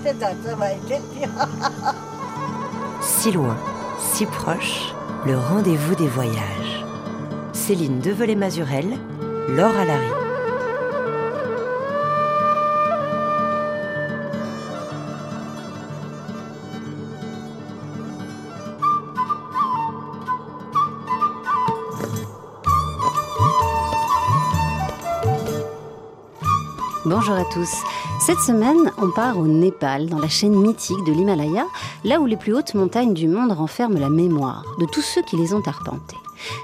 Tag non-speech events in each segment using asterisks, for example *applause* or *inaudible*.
*laughs* Si loin, si proche, le rendez-vous des voyages. Céline Develay-Mazurel, Laure Alary. Bonjour à tous. Cette semaine, on part au Népal, dans la chaîne mythique de l'Himalaya, là où les plus hautes montagnes du monde renferment la mémoire de tous ceux qui les ont arpentées.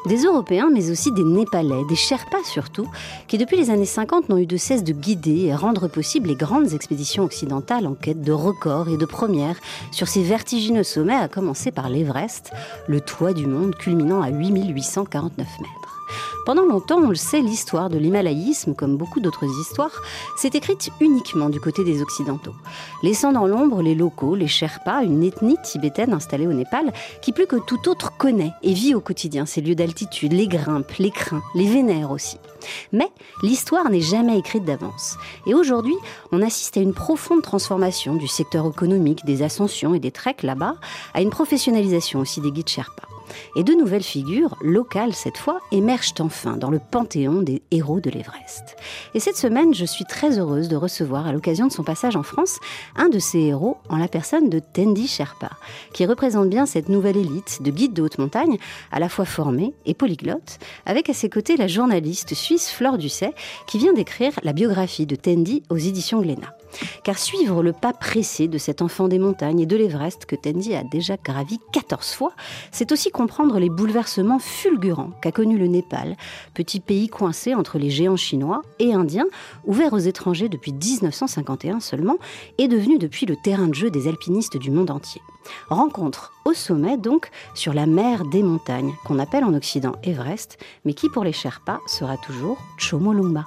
Des Européens, mais aussi des Népalais, des Sherpas surtout, qui depuis les années 50 n'ont eu de cesse de guider et rendre possible les grandes expéditions occidentales en quête de records et de premières sur ces vertigineux sommets, à commencer par l'Everest, le toit du monde culminant à 8849 mètres. Pendant longtemps, on le sait, l'histoire de l'himalaïsme, comme beaucoup d'autres histoires, s'est écrite uniquement du côté des Occidentaux, laissant dans l'ombre les locaux, les Sherpas, une ethnie tibétaine installée au Népal, qui plus que tout autre connaît et vit au quotidien ces lieux d'altitude, les grimpes, les crins, les vénères aussi. Mais l'histoire n'est jamais écrite d'avance. Et aujourd'hui, on assiste à une profonde transformation du secteur économique, des ascensions et des treks là-bas, à une professionnalisation aussi des guides Sherpas. Et de nouvelles figures, locales cette fois, émergent enfin dans le panthéon des héros de l'Everest. Et cette semaine, je suis très heureuse de recevoir, à l'occasion de son passage en France, un de ces héros en la personne de Tendi Sherpa, qui représente bien cette nouvelle élite de guides de haute montagne, à la fois formés et polyglottes, avec à ses côtés la journaliste suisse Flore Dusset, qui vient d'écrire la biographie de Tendi aux éditions Glénat. Car suivre le pas pressé de cet enfant des montagnes et de l'Everest que Tendi a déjà gravi 14 fois, c'est aussi comprendre les bouleversements fulgurants qu'a connu le Népal, petit pays coincé entre les géants chinois et indiens, ouvert aux étrangers depuis 1951 seulement, et devenu depuis le terrain de jeu des alpinistes du monde entier. Rencontre au sommet donc sur la mer des montagnes, qu'on appelle en Occident Everest, mais qui pour les Sherpas sera toujours Chomolungma.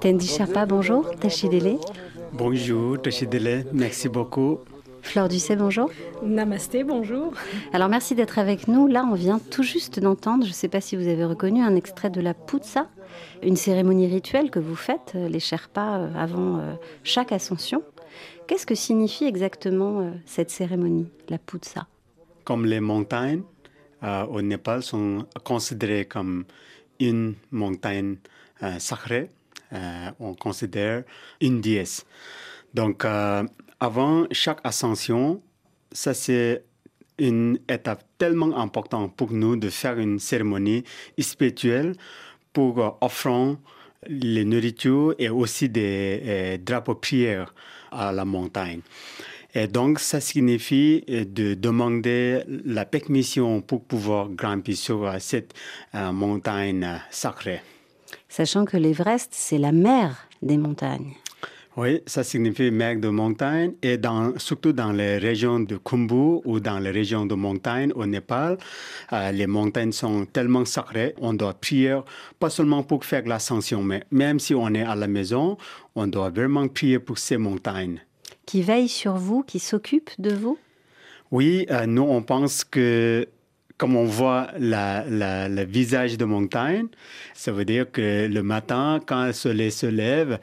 Tendi Sherpa, bonjour. Tachidele. Bonjour, Tachidele. Merci beaucoup. Flore Dusset, bonjour. Namasté, bonjour. Alors merci d'être avec nous. Là, on vient tout juste d'entendre, je ne sais pas si vous avez reconnu, un extrait de la Poutsa, une cérémonie rituelle que vous faites, euh, les Sherpas, euh, avant euh, chaque ascension. Qu'est-ce que signifie exactement cette cérémonie, la Poutsa Comme les montagnes au Népal sont considérées comme une montagne sacrée, on considère une déesse. Donc, avant chaque ascension, ça c'est une étape tellement importante pour nous de faire une cérémonie spirituelle pour offrir les nourritures et aussi des drapeaux prières à la montagne. Et donc, ça signifie de demander la permission pour pouvoir grimper sur cette montagne sacrée. Sachant que l'Everest, c'est la mère des montagnes. Oui, ça signifie mer de montagne et dans, surtout dans les régions de Khumbu ou dans les régions de montagne au Népal, euh, les montagnes sont tellement sacrées, on doit prier pas seulement pour faire l'ascension, mais même si on est à la maison, on doit vraiment prier pour ces montagnes. Qui veillent sur vous, qui s'occupent de vous? Oui, euh, nous on pense que comme on voit le visage de montagne, ça veut dire que le matin, quand le soleil se lève,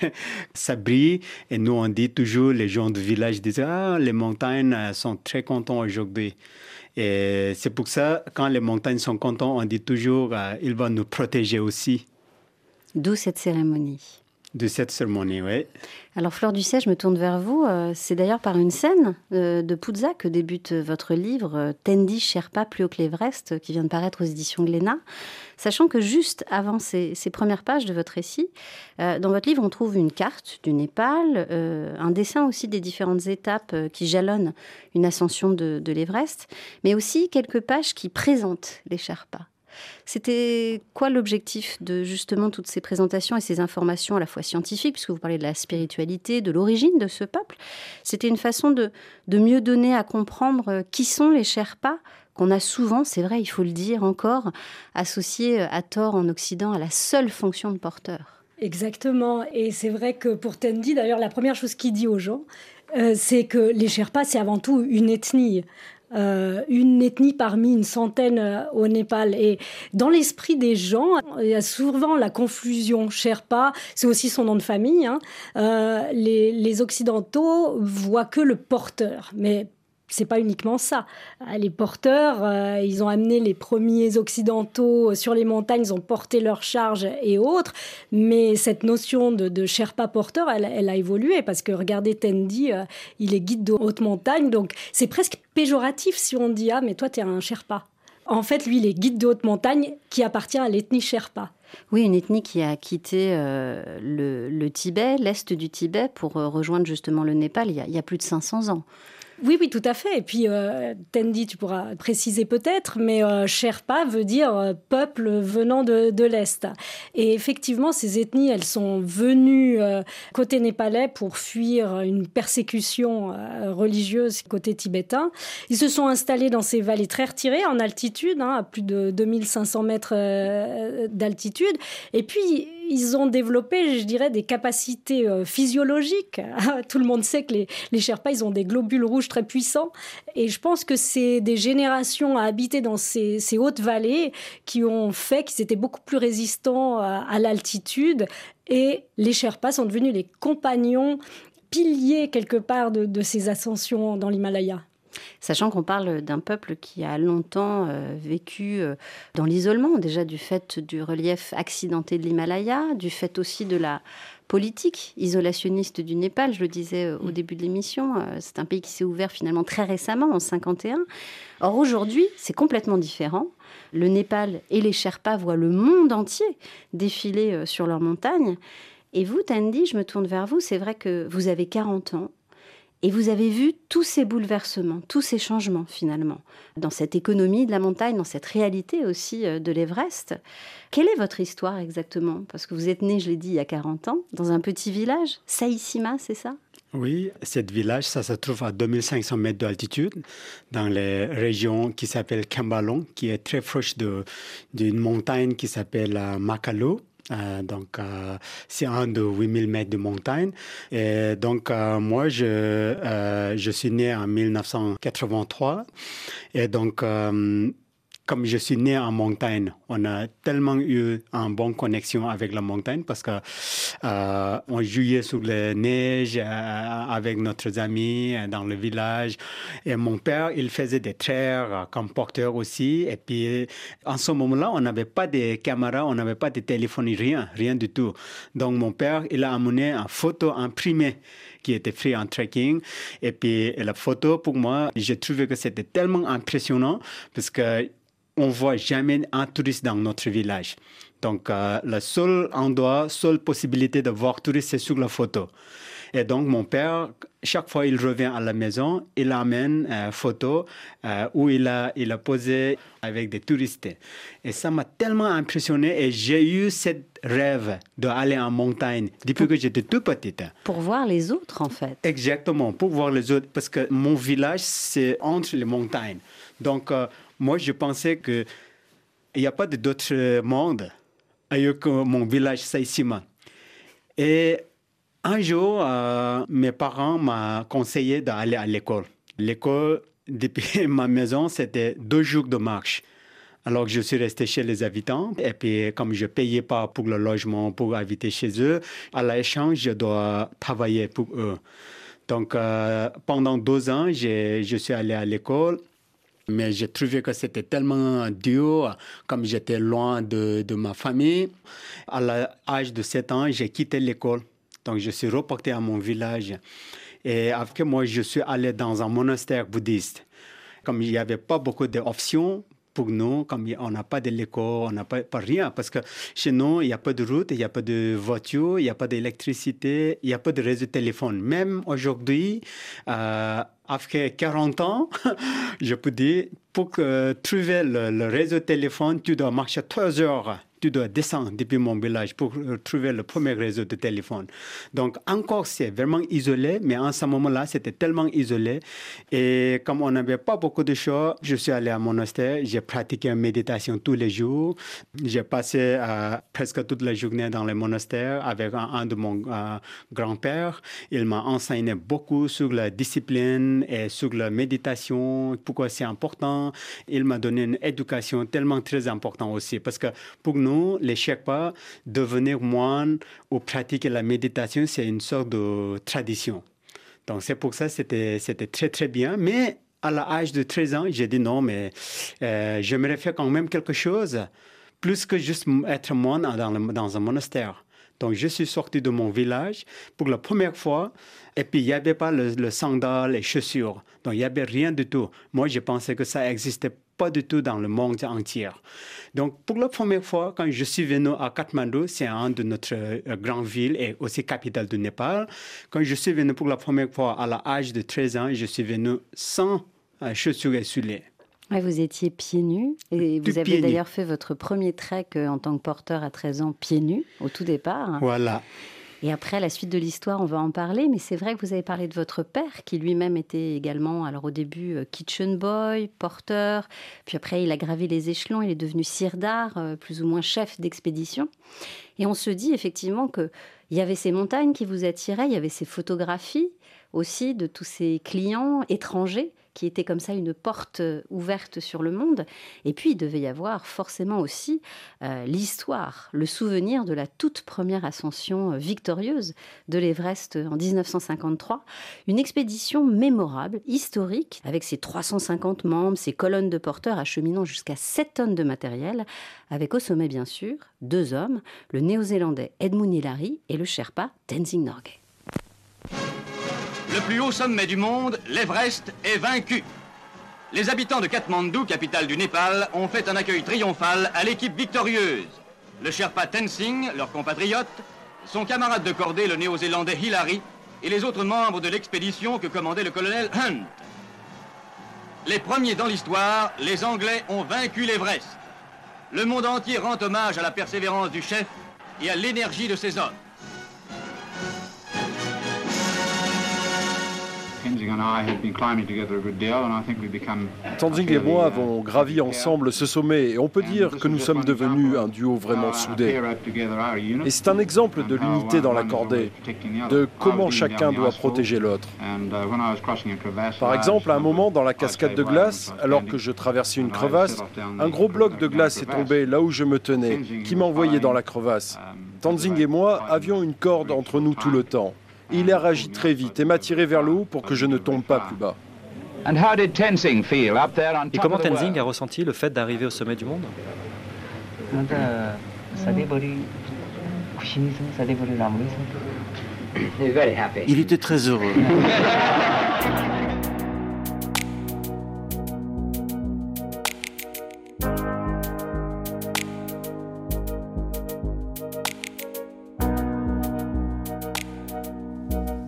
*laughs* ça brille. Et nous, on dit toujours, les gens du village disent, ah, les montagnes sont très contents aujourd'hui. Et c'est pour ça, quand les montagnes sont contents, on dit toujours, euh, il va nous protéger aussi. D'où cette cérémonie de cette cérémonie, oui. Alors Fleur Ducet, je me tourne vers vous. Euh, c'est d'ailleurs par une scène euh, de Poudza que débute votre livre euh, Tendi Sherpa plus haut que l'Everest, qui vient de paraître aux éditions Glénat. Sachant que juste avant ces, premières pages de votre récit, dans votre livre, on trouve une carte du Népal, un dessin aussi des différentes étapes qui jalonnent une ascension de, de l'Everest, mais aussi quelques pages qui présentent les Sherpas. C'était quoi l'objectif de justement toutes ces présentations et ces informations à la fois scientifiques, puisque vous parlez de la spiritualité, de l'origine de ce peuple? C'était une façon de, mieux donner à comprendre euh, qui sont les Sherpas qu'on a souvent, c'est vrai, il faut le dire encore, associés euh, à tort en Occident à la seule fonction de porteur. Exactement. Et c'est vrai que pour Tendi, d'ailleurs, la première chose qu'il dit aux gens, euh, c'est que les Sherpas, c'est avant tout une ethnie. Euh, une ethnie parmi une centaine euh, au Népal. Et dans l'esprit des gens, il y a souvent la confusion. Sherpa, c'est aussi son nom de famille. Hein. Euh, les, les Occidentaux voient que le porteur, mais c'est pas uniquement ça. Euh, les porteurs, euh, ils ont amené les premiers occidentaux sur les montagnes, ils ont porté leurs charges et autres. Mais cette notion de, Sherpa porteur, elle, a évolué parce que regardez Tendi, euh, il est guide de haute montagne, donc c'est presque péjoratif si on dit ah mais toi tu es un Sherpa. En fait, lui, il est guide de haute montagne qui appartient à l'ethnie Sherpa. Oui, une ethnie qui a quitté le, Tibet, l'est du Tibet, pour rejoindre justement le Népal il y a plus de 500 ans. Oui, oui, tout à fait. Et puis, euh, Tendi, tu pourras préciser peut-être, mais euh, Sherpa veut dire euh, peuple venant de, de l'Est. Et effectivement, ces ethnies, elles sont venues côté népalais pour fuir une persécution religieuse côté tibétain. Ils se sont installés dans ces vallées très retirées, en altitude, hein, à plus de 2500 mètres d'altitude. Et puis, ils ont développé, je dirais, des capacités euh, physiologiques. *laughs* Tout le monde sait que les, Sherpas, ils ont des globules rouges très puissants. Et je pense que c'est des générations à habiter dans ces, hautes vallées qui ont fait qu'ils étaient beaucoup plus résistants à, l'altitude. Et les Sherpas sont devenus les compagnons piliers quelque part de ces ascensions dans l'Himalaya. Sachant qu'on parle d'un peuple qui a longtemps euh, vécu euh, dans l'isolement, déjà du fait du relief accidenté de l'Himalaya, du fait aussi de la politique isolationniste du Népal, je le disais euh, au mm. début de l'émission, c'est un pays qui s'est ouvert finalement très récemment, en 51. Or aujourd'hui, c'est complètement différent. Le Népal et les Sherpas voient le monde entier défiler sur leurs montagnes. Et vous, Tandy, je me tourne vers vous, c'est vrai que vous avez 40 ans, et vous avez vu tous ces bouleversements, tous ces changements finalement, dans cette économie de la montagne, dans cette réalité aussi euh, de l'Everest. Quelle est votre histoire exactement? Parce que vous êtes né, je l'ai dit, il y a 40 ans, dans un petit village, Saïsima, c'est ça? Oui, ce village, ça se trouve à 2500 mètres d'altitude, dans les régions qui s'appellent Kambalong, qui est très proche d'une montagne qui s'appelle euh, Makalo. Euh, donc, euh, c'est un de 8000 mètres de montagne. Et donc, euh, moi, je, je suis né en 1983. Et donc, comme je suis né en montagne, on a tellement eu une bonne connexion avec la montagne parce que euh, on jouait sous la neige euh, avec notre amis euh, dans le village. Et mon père, il faisait des traits comme porteur aussi. Et puis, en ce moment-là, on n'avait pas de caméras, on n'avait pas de téléphone, rien, rien du tout. Donc, mon père, il a amené une photo imprimée qui était fait en trekking. Et puis la photo, pour moi, j'ai trouvé que c'était tellement impressionnant parce que on voit jamais un touriste dans notre village. Donc, euh, le seul endroit, seule possibilité de voir touriste, c'est sur la photo. Et donc, mon père, chaque fois il revient à la maison, il amène une euh, photo euh, où il a, il a posé avec des touristes. Et ça m'a tellement impressionné et j'ai eu ce rêve d'aller en montagne depuis que j'étais tout petite. Pour voir les autres, en fait. Exactement, pour voir les autres. Parce que mon village, c'est entre les montagnes. Donc, moi, je pensais qu'il n'y a pas d'autre monde ailleurs que mon village Saïsima. Et un jour, euh, mes parents m'ont conseillé d'aller à l'école. L'école, *laughs* depuis ma maison, c'était deux jours de marche. Alors je suis resté chez les habitants et puis comme je payais pas pour le logement, pour habiter chez eux, à l'échange, je dois travailler pour eux. Donc euh, pendant deux ans, je suis allé à l'école mais j'ai trouvé que c'était tellement dur, comme j'étais loin de, de, ma famille. À l'âge de 7 ans, j'ai quitté l'école Donc, je suis reporté à mon village. Et après, moi, je suis allé dans un monastère bouddhiste. Comme il n'y avait pas beaucoup d'options, pour nous, comme on n'a pas de l'école, on n'a pas, pas, rien, parce que chez nous, il n'y a pas de route, il n'y a pas de voiture, il n'y a pas d'électricité, il n'y a pas de réseau de téléphone. Même aujourd'hui, euh, après 40 ans, *laughs* je peux dire, pour que, trouver le, le réseau téléphone, tu dois marcher 3 heures tu dois descendre depuis mon village pour trouver le premier réseau de téléphone. Donc encore, c'est vraiment isolé, mais en ce moment-là, c'était tellement isolé. Et comme on n'avait pas beaucoup de choix, je suis allé à monastère, j'ai pratiqué une méditation tous les jours. J'ai passé euh, presque toute la journée dans le monastère avec un, de mon euh, grand-père. Il m'a enseigné beaucoup sur la discipline et sur la méditation, pourquoi c'est important. Il m'a donné une éducation tellement très importante aussi, parce que pour nous, les Sherpas, devenir moine ou pratiquer la méditation, c'est une sorte de tradition. Donc c'est pour ça c'était, c'était très très bien. Mais à l'âge de 13 ans, j'ai dit non, mais euh, j'aimerais faire quand même quelque chose, plus que juste être moine dans, dans un monastère. Donc, je suis sorti de mon village pour la première fois. Et puis, il n'y avait pas le, le sandal, les chaussures. Donc, il n'y avait rien du tout. Moi, je pensais que ça existait pas du tout dans le monde entier. Donc, pour la première fois, quand je suis venu à Kathmandu, c'est un de notre euh, grande ville et aussi capitale du Népal, quand je suis venu pour la première fois à l'âge de 13 ans, je suis venu sans euh, chaussures et souliers. vous étiez pieds nus et vous avez d'ailleurs fait votre premier trek euh, en tant que porteur à 13 ans pieds nus au tout départ. Voilà. Et après, la suite de l'histoire, on va en parler. Mais c'est vrai que vous avez parlé de votre père, qui lui-même était également, alors au début, euh, kitchen boy, porteur. Puis après, il a gravi les échelons. Il est devenu sirdar, euh, plus ou moins chef d'expédition. Et on se dit effectivement qu'il y avait ces montagnes qui vous attiraient, il y avait ces photographies aussi de tous ces clients étrangers qui était comme ça une porte euh, ouverte sur le monde. Et puis, il devait y avoir forcément aussi euh, l'histoire, le souvenir de la toute première ascension euh, victorieuse de l'Everest en 1953. Une expédition mémorable, historique, avec ses 350 membres, ses colonnes de porteurs acheminant jusqu'à 7 tonnes de matériel, avec au sommet, bien sûr, deux hommes, le néo-zélandais Edmund Hillary et le Sherpa Tenzing Norgay le plus haut sommet du monde, l'Everest, est vaincu. Les habitants de Kathmandu, capitale du Népal, ont fait un accueil triomphal à l'équipe victorieuse. Le Sherpa Tenzing, leur compatriote, son camarade de cordée, le néo-zélandais Hillary, et les autres membres de l'expédition que commandait le colonel Hunt. Les premiers dans l'histoire, les Anglais ont vaincu l'Everest. Le monde entier rend hommage à la persévérance du chef et à l'énergie de ses hommes. Tenzing et moi avons gravi ensemble ce sommet et on peut dire que nous sommes devenus un duo vraiment soudé. Et c'est un exemple de l'unité dans la cordée, de comment chacun doit protéger l'autre. Par exemple, à un moment dans la cascade de glace, alors que je traversais une crevasse, un gros bloc de glace est tombé là où je me tenais, qui m'a envoyé dans la crevasse. Tenzing et moi avions une corde entre nous tout le temps. Il a réagi très vite et m'a tiré vers le haut pour que je ne tombe pas plus bas. Et comment Tenzing a ressenti le fait d'arriver au sommet du monde? Il était très heureux. *laughs*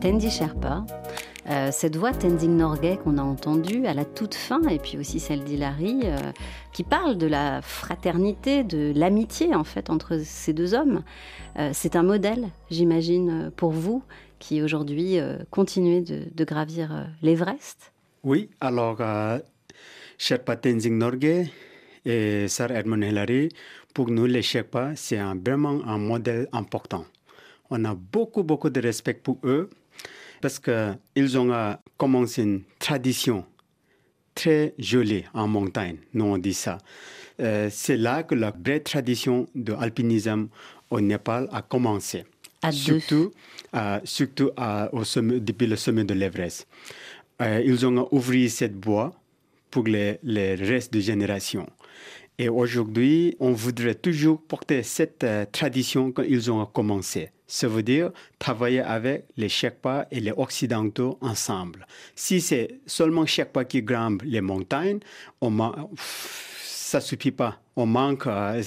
Tendi Sherpa, euh, cette voix Tenzing Norgay qu'on a entendue à la toute fin, et puis aussi celle d'Hilary, euh, qui parle de la fraternité, de l'amitié en fait entre ces deux hommes. Euh, c'est un modèle, j'imagine, pour vous qui aujourd'hui continuez de, gravir l'Everest. Oui, alors Sherpa Tenzing Norgay et Sir Edmund Hillary, pour nous les Sherpas, c'est vraiment un modèle important. On a beaucoup, beaucoup de respect pour eux parce qu'ils ont euh, commencé une tradition très jolie en montagne, nous on dit ça. Euh, c'est là que la vraie tradition de l'alpinisme au Népal a commencé. À surtout, euh, surtout au sommet, depuis le sommet de l'Everest. ils ont ouvert cette voie pour les, les restes de génération. Et aujourd'hui, on voudrait toujours porter cette euh, tradition qu'ils ont commencé. Ça veut dire travailler avec les Sherpas et les Occidentaux ensemble. Si c'est seulement Sherpa qui grimpe les montagnes, on ça suffit pas. On manque, euh,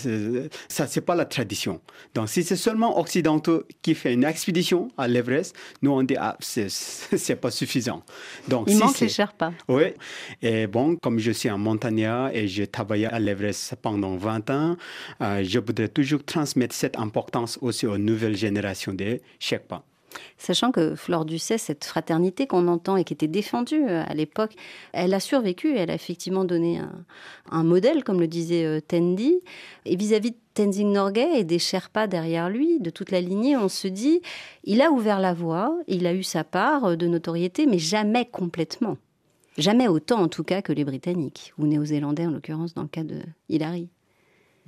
ça c'est pas la tradition. Donc si c'est seulement occidentaux qui fait une expédition à l'Everest, nous on dit ah c'est *laughs* pas suffisant. Donc il manque les Sherpas. Oui. Et bon, comme je suis un montagnard et j'ai travaillé à l'Everest pendant 20 ans, euh, je voudrais toujours transmettre cette importance aussi aux nouvelles générations des Sherpas. Sachant que Flore Ducet, cette fraternité qu'on entend et qui était défendue euh, à l'époque, elle a survécu, elle a effectivement donné un, modèle, comme le disait euh, Tendi. Et vis-à-vis de Tenzing Norgay et des Sherpas derrière lui, de toute la lignée, on se dit, il a ouvert la voie, il a eu sa part euh, de notoriété, mais jamais complètement. Jamais autant en tout cas que les Britanniques, ou Néo-Zélandais en l'occurrence dans le cas de Hillary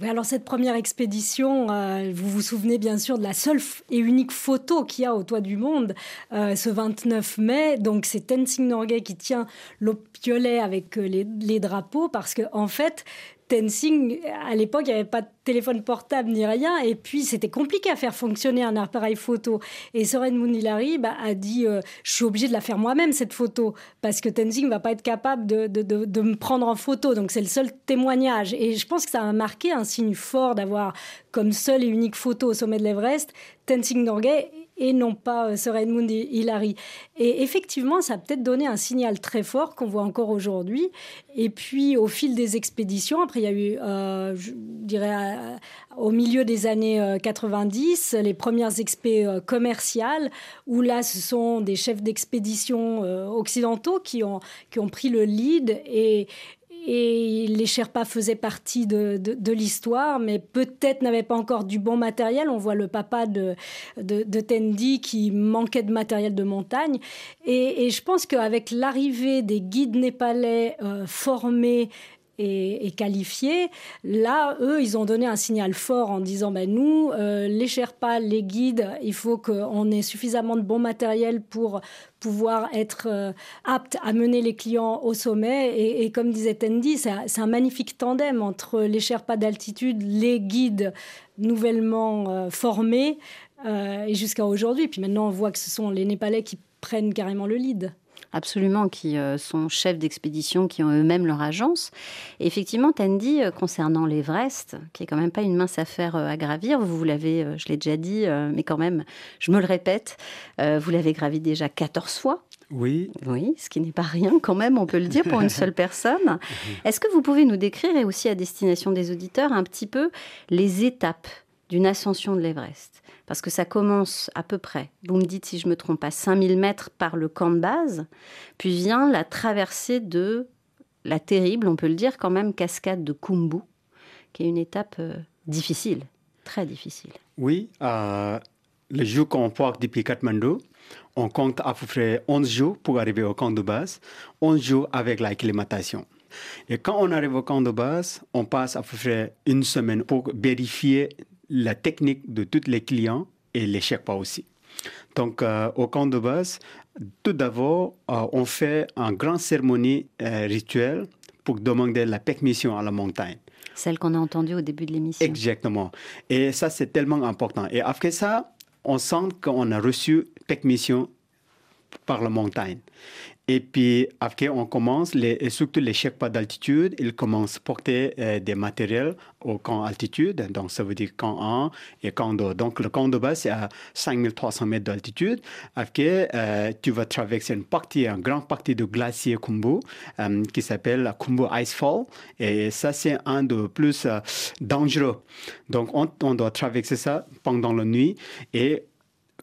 alors cette première expédition, euh, vous vous souvenez bien sûr de la seule et unique photo qu'il y a au toit du monde, euh, ce 29 mai. Donc c'est Tenzing Norgay qui tient l'opiolet avec euh, les, les, drapeaux parce que en fait Tenzing, à l'époque, il n'y avait pas de téléphone portable ni rien, et puis c'était compliqué à faire fonctionner un appareil photo. Et Soren Mounilari bah, a dit euh, Je suis obligé de la faire moi-même, cette photo, parce que Tenzing ne va pas être capable de, de, me prendre en photo. Donc c'est le seul témoignage. Et je pense que ça a marqué un signe fort d'avoir comme seule et unique photo au sommet de l'Everest Tenzing Norgay et non pas euh, Sir Edmund Hillary. Et effectivement, ça a peut-être donné un signal très fort qu'on voit encore aujourd'hui. Et puis, au fil des expéditions, après, il y a eu, euh, je dirais, euh, au milieu des années 90, les premières expé commerciales, où là, ce sont des chefs d'expédition occidentaux qui ont, qui ont pris le lead et, et les Sherpas faisaient partie de, l'histoire, mais peut-être n'avaient pas encore du bon matériel. On voit le papa de, de, Tendi qui manquait de matériel de montagne. Et, je pense qu'avec l'arrivée des guides népalais euh, formés et, qualifiés. Là, eux, ils ont donné un signal fort en disant ben, nous, euh, les Sherpas, les guides, il faut qu'on ait suffisamment de bon matériel pour pouvoir être euh, apte à mener les clients au sommet. Et, comme disait Tendi, c'est un magnifique tandem entre les Sherpas d'altitude, les guides nouvellement euh, formés et jusqu'à aujourd'hui. Puis maintenant, on voit que ce sont les Népalais qui prennent carrément le lead. Absolument, qui euh, sont chefs d'expédition, qui ont eux-mêmes leur agence. Et effectivement, Tandy, euh, concernant l'Everest, qui est quand même pas une mince affaire euh, à gravir, vous l'avez, je l'ai déjà dit, mais quand même, je me le répète, vous l'avez gravi déjà 14 fois. Oui. Oui, ce qui n'est pas rien quand même, on peut le dire, pour une seule *laughs* personne. Est-ce que vous pouvez nous décrire, et aussi à destination des auditeurs, un petit peu les étapes d'une ascension de l'Everest Parce que ça commence à peu près, vous me dites si je me trompe pas, 5000 mètres par le camp de base, puis vient la traversée de la terrible, on peut le dire quand même, cascade de Kumbu, qui est une étape euh, difficile, très difficile. Oui, euh, le jour qu'on part depuis Kathmandu, on compte à peu près 11 jours pour arriver au camp de base, 11 jours avec l'acclimatation. Et quand on arrive au camp de base, on passe à peu près une semaine pour vérifier la technique de tous les clients et les pas aussi. Donc, euh, au camp de base, tout d'abord, euh, on fait une grande cérémonie euh, rituelle pour demander la permission à la montagne. Celle qu'on a entendue au début de l'émission. Exactement. Et ça, c'est tellement important. Et après ça, on sent qu'on a reçu permission par la montagne. Et puis, après, on commence, les, surtout les pas d'altitude, ils commencent à porter euh, des matériels au camp altitude. Donc, ça veut dire camp 1 et camp 2. Donc, le camp de base, c'est à 5300 mètres d'altitude. Après, euh, tu vas traverser une partie, une grande partie du glacier Kumbu, euh, qui s'appelle Kumbu Icefall. Et ça, c'est un des plus dangereux. Donc, on, on doit traverser ça pendant la nuit. Et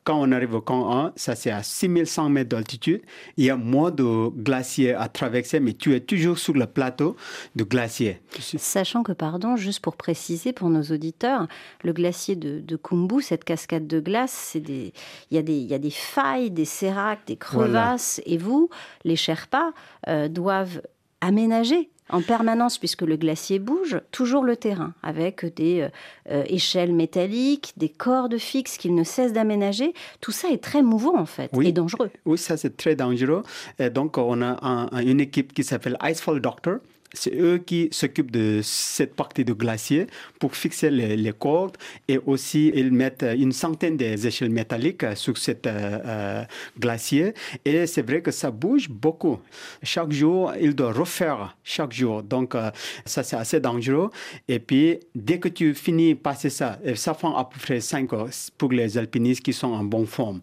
quand on arrive au camp 1, ça c'est à 6100 mètres d'altitude. Il y a moins de glaciers à traverser, mais tu es toujours sur le plateau de glacier. Sachant que, pardon, juste pour préciser pour nos auditeurs, le glacier de, de Kumbu, cette cascade de glace, c'est des, il, y a des, il y a des failles, des séracs, des crevasses. Et vous, les Sherpas, euh, doivent aménager en permanence, puisque le glacier bouge, toujours le terrain, avec des euh, euh, échelles métalliques, des cordes fixes qu'il ne cesse d'aménager. Tout ça est très mouvant, en fait, et dangereux. Oui, ça c'est très dangereux. Et donc, on a une équipe qui s'appelle Icefall Doctor. C'est eux qui s'occupent de cette partie du glacier pour fixer les, cordes et aussi ils mettent une centaine d'échelles métalliques sur cette euh, euh, glacier et c'est vrai que ça bouge beaucoup. Chaque jour, ils doivent refaire chaque jour. Donc euh, ça c'est assez dangereux et puis dès que tu finis passer ça, ça prend à peu près 5 heures pour les alpinistes qui sont en bonne forme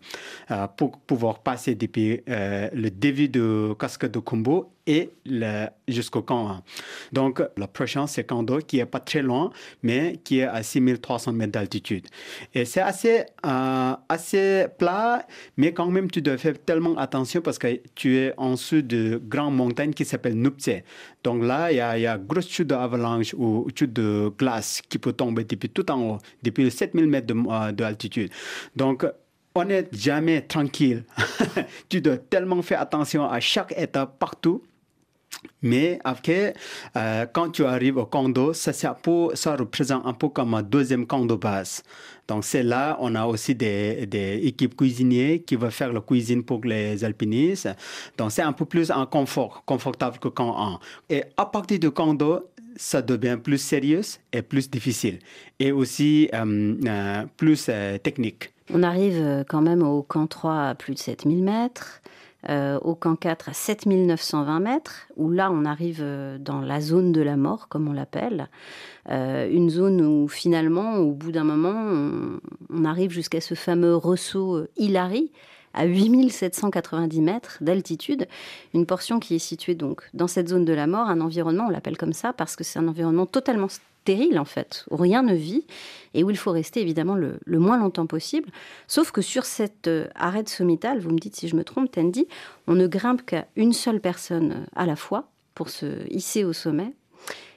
pour pouvoir passer depuis le début de cascade de Kumbo et jusqu'au camp 1. Donc, le prochain, c'est Kando, qui est pas très loin, mais qui est à 6300 mètres d'altitude. Et c'est assez, euh, assez plat, mais quand même, tu dois faire tellement attention parce que tu es en dessous de grandes montagnes qui s'appellent Nuptse. Donc là, il y a, y a grosse chute d'avalanche ou chute de glace qui peut tomber depuis tout en haut, depuis 7000 mètres d'altitude. De, Donc, on n'est jamais tranquille. *laughs* tu dois tellement faire attention à chaque étape partout. Mais après, euh, quand tu arrives au condo, ça, ça, ça, représente un peu comme un deuxième de base. Donc c'est là, on a aussi des, équipes cuisiniers qui vont faire la cuisine pour les alpinistes. Donc c'est un peu plus en confort, confortable que camp 1. Et à partir du condo, ça devient plus sérieux et plus difficile. Et aussi euh, euh, plus technique. On arrive quand même au camp 3 à plus de 7000 mètres. Euh, au camp 4 à 7920 mètres, où là on arrive euh, dans la zone de la mort, comme on l'appelle. Euh, une zone où finalement, au bout d'un moment, on, arrive jusqu'à ce fameux ressaut Hilary à 8790 mètres d'altitude, une portion qui est située donc dans cette zone de la mort, un environnement, on l'appelle comme ça parce que c'est un environnement totalement stérile en fait, où rien ne vit et où il faut rester évidemment le, moins longtemps possible. Sauf que sur cette euh, arête sommitale, vous me dites si je me trompe, Tandy, on ne grimpe qu'à une seule personne euh, à la fois pour se hisser au sommet.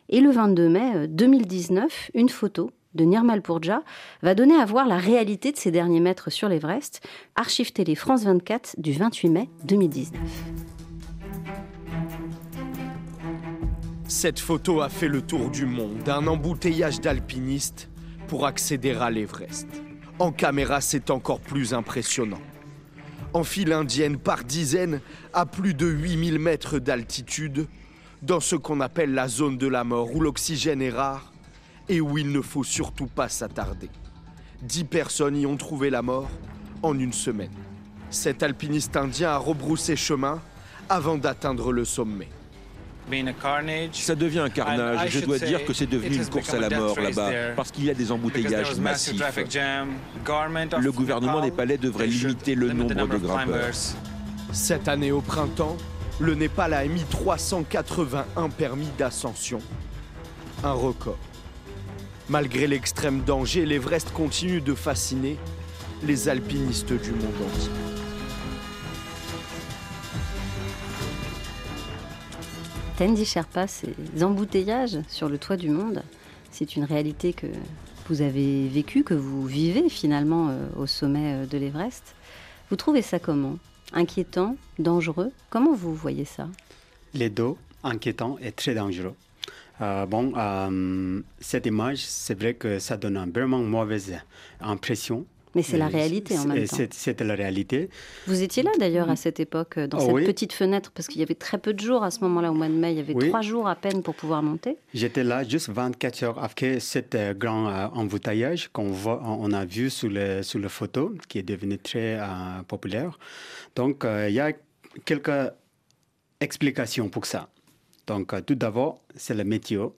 Et le 22 mai 2019, euh, une photo de Nirmal Purja va donner à voir la réalité de ces derniers mètres sur l'Everest. Archive télé France 24 du 28 mai 2019. Cette photo a fait le tour du monde, un embouteillage d'alpinistes pour accéder à l'Everest. En caméra, c'est encore plus impressionnant. En file indienne par dizaines, à plus de 8000 mètres d'altitude, dans ce qu'on appelle la zone de la mort, où l'oxygène est rare et où il ne faut surtout pas s'attarder. Dix personnes y ont trouvé la mort en une semaine. Cet alpiniste indien a rebroussé chemin avant d'atteindre le sommet. Ça devient un carnage. Je dois dire que c'est devenu une course à la mort là-bas, parce qu'il y a des embouteillages massifs. Le gouvernement népalais devrait limiter le nombre de grimpeurs. Cette année au printemps, le Népal a émis 381 permis d'ascension. Un record. Malgré l'extrême danger, l'Everest continue de fasciner les alpinistes du monde entier. Tendi Sherpa, ces embouteillages sur le toit du monde, c'est une réalité que vous avez vécue, que vous vivez finalement euh, au sommet euh, de l'Everest. Vous trouvez ça comment? Inquiétant Dangereux? Comment vous voyez ça? Les deux, inquiétant et très dangereux. Euh, bon, cette image, c'est vrai que ça donne vraiment mauvaise impression mais c'est la réalité en même temps. C'était la réalité. Vous étiez là d'ailleurs à cette époque, dans oh cette petite fenêtre, parce qu'il y avait très peu de jours à ce moment-là, au mois de mai. Il y avait trois jours à peine pour pouvoir monter. J'étais là juste 24 heures après cet euh, grand euh, embouteillage qu'on on a vu sur le, sur le photo, qui est devenu très euh, populaire. Donc, il y a quelques explications pour ça. Donc, tout d'abord, c'est le météo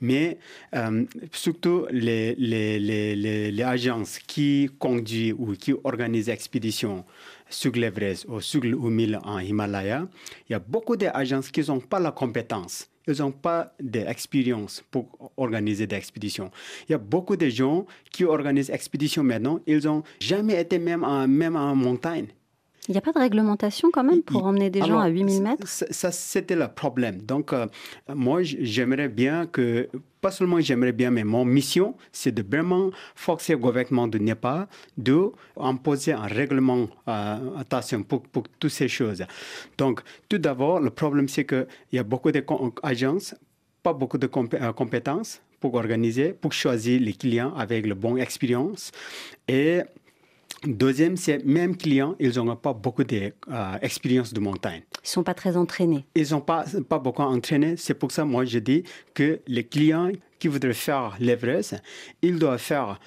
mais euh, surtout les, agences qui conduisent ou qui organisent l'expédition sur l'Everest ou sur le en Himalaya, il y a beaucoup d'agences qui n'ont pas la compétence. Ils n'ont pas d'expérience pour organiser des expéditions. Il y a beaucoup de gens qui organisent expéditions maintenant, ils n'ont jamais été même en montagne. Il n'y a pas de réglementation quand même pour emmener des gens à 8000 mètres? Ça, c'était le problème. Donc, euh, moi, j'aimerais bien que, pas seulement j'aimerais bien, mais mon mission, c'est de vraiment forcer le gouvernement de Népal de imposer un règlement euh, attention pour, pour toutes ces choses. Donc, tout d'abord, le problème, c'est qu'il y a beaucoup d'agences, pas beaucoup de euh, compétences pour organiser, pour choisir les clients avec la bonne expérience. Et Deuxième, c'est même clients, ils n'ont pas beaucoup d'expérience de montagne. Ils ne sont pas très entraînés. Ils n'ont pas, pas beaucoup entraîné. C'est pour ça, moi, je dis que les clients qui voudraient faire l'Everest, ils doivent faire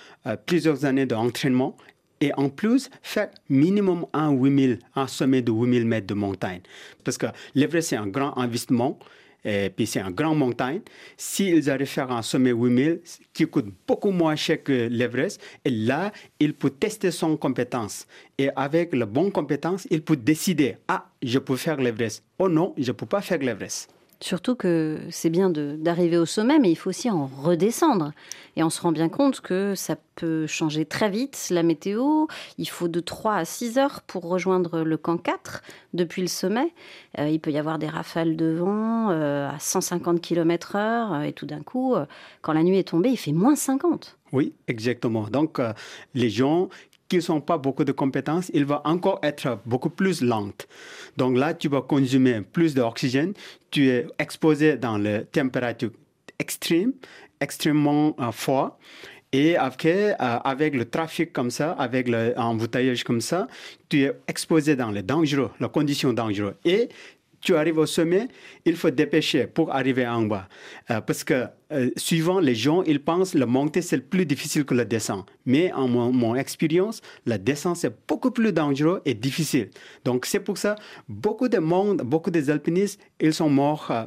plusieurs années d'entraînement et en plus faire minimum un 8000, un sommet de 8000 mètres de montagne. Parce que l'Everest, c'est un grand investissement. Et puis c'est une grande montagne. S'ils arrivent à faire un sommet 8000 qui coûte beaucoup moins cher que l'Everest, et là, il peut tester son compétence. Et avec la bonne compétence, il peut décider, ah, je peux faire l'Everest. Oh non, je ne peux pas faire l'Everest. Surtout que c'est bien d'arriver au sommet, mais il faut aussi en redescendre. Et on se rend bien compte que ça peut changer très vite, la météo. Il faut de 3 à 6 heures pour rejoindre le camp 4 depuis le sommet. Euh, il peut y avoir des rafales de vent euh, à 150 km heure. Euh, et tout d'un coup, quand la nuit est tombée, il fait moins 50. Oui, exactement. Donc, les gens qui n'ont pas beaucoup de compétences, il va encore être beaucoup plus lente. Donc là, tu vas consommer plus d'oxygène, tu es exposé dans les températures extrêmes, extrêmement euh. Et après, euh, avec le trafic comme ça, avec l'embouteillage comme ça, tu es exposé dans les dangereux, les conditions dangereuses. Et tu arrives au sommet, il faut dépêcher pour arriver en bas. Euh, parce que euh, suivant les gens, ils pensent que la montée, c'est plus difficile que la descente. Mais en mon, expérience, la descente, c'est beaucoup plus dangereux et difficile. Donc c'est pour ça, beaucoup de monde, beaucoup des alpinistes, ils sont morts euh,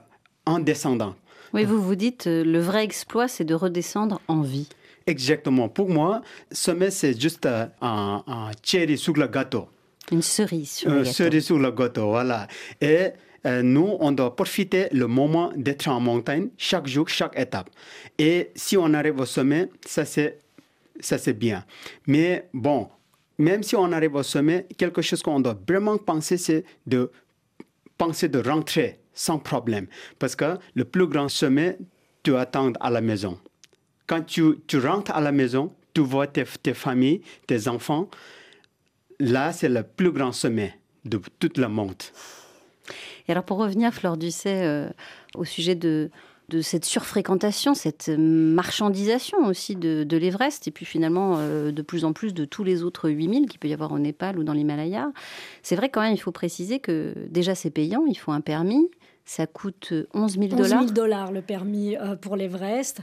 en descendant. Oui, vous vous dites, le vrai exploit, c'est de redescendre en vie. Exactement. Pour moi, sommet, c'est juste un, un cherry sur le gâteau. Une cerise sur le gâteau. cerise sur le gâteau, voilà. Et nous, on doit profiter le moment d'être en montagne chaque jour, chaque étape. Et si on arrive au sommet, ça c'est, ça c'est bien. Mais bon, même si on arrive au sommet, quelque chose qu'on doit vraiment penser, c'est de penser de rentrer sans problème. Parce que le plus grand sommet, tu attends à la maison. Quand tu, tu rentres à la maison, tu vois tes, tes familles, tes enfants. Là, c'est le plus grand sommet de toute la monde. Et alors pour revenir, Flore Ducet, euh, au sujet de, cette surfréquentation, cette marchandisation aussi de, de l'Everest, et puis finalement euh, de plus en plus de tous les autres 8000 qu'il peut y avoir au Népal ou dans l'Himalaya. C'est vrai quand même, il faut préciser que déjà c'est payant, il faut un permis. Ça coûte 11 000 dollars. 11 000 dollars le permis euh, pour l'Everest.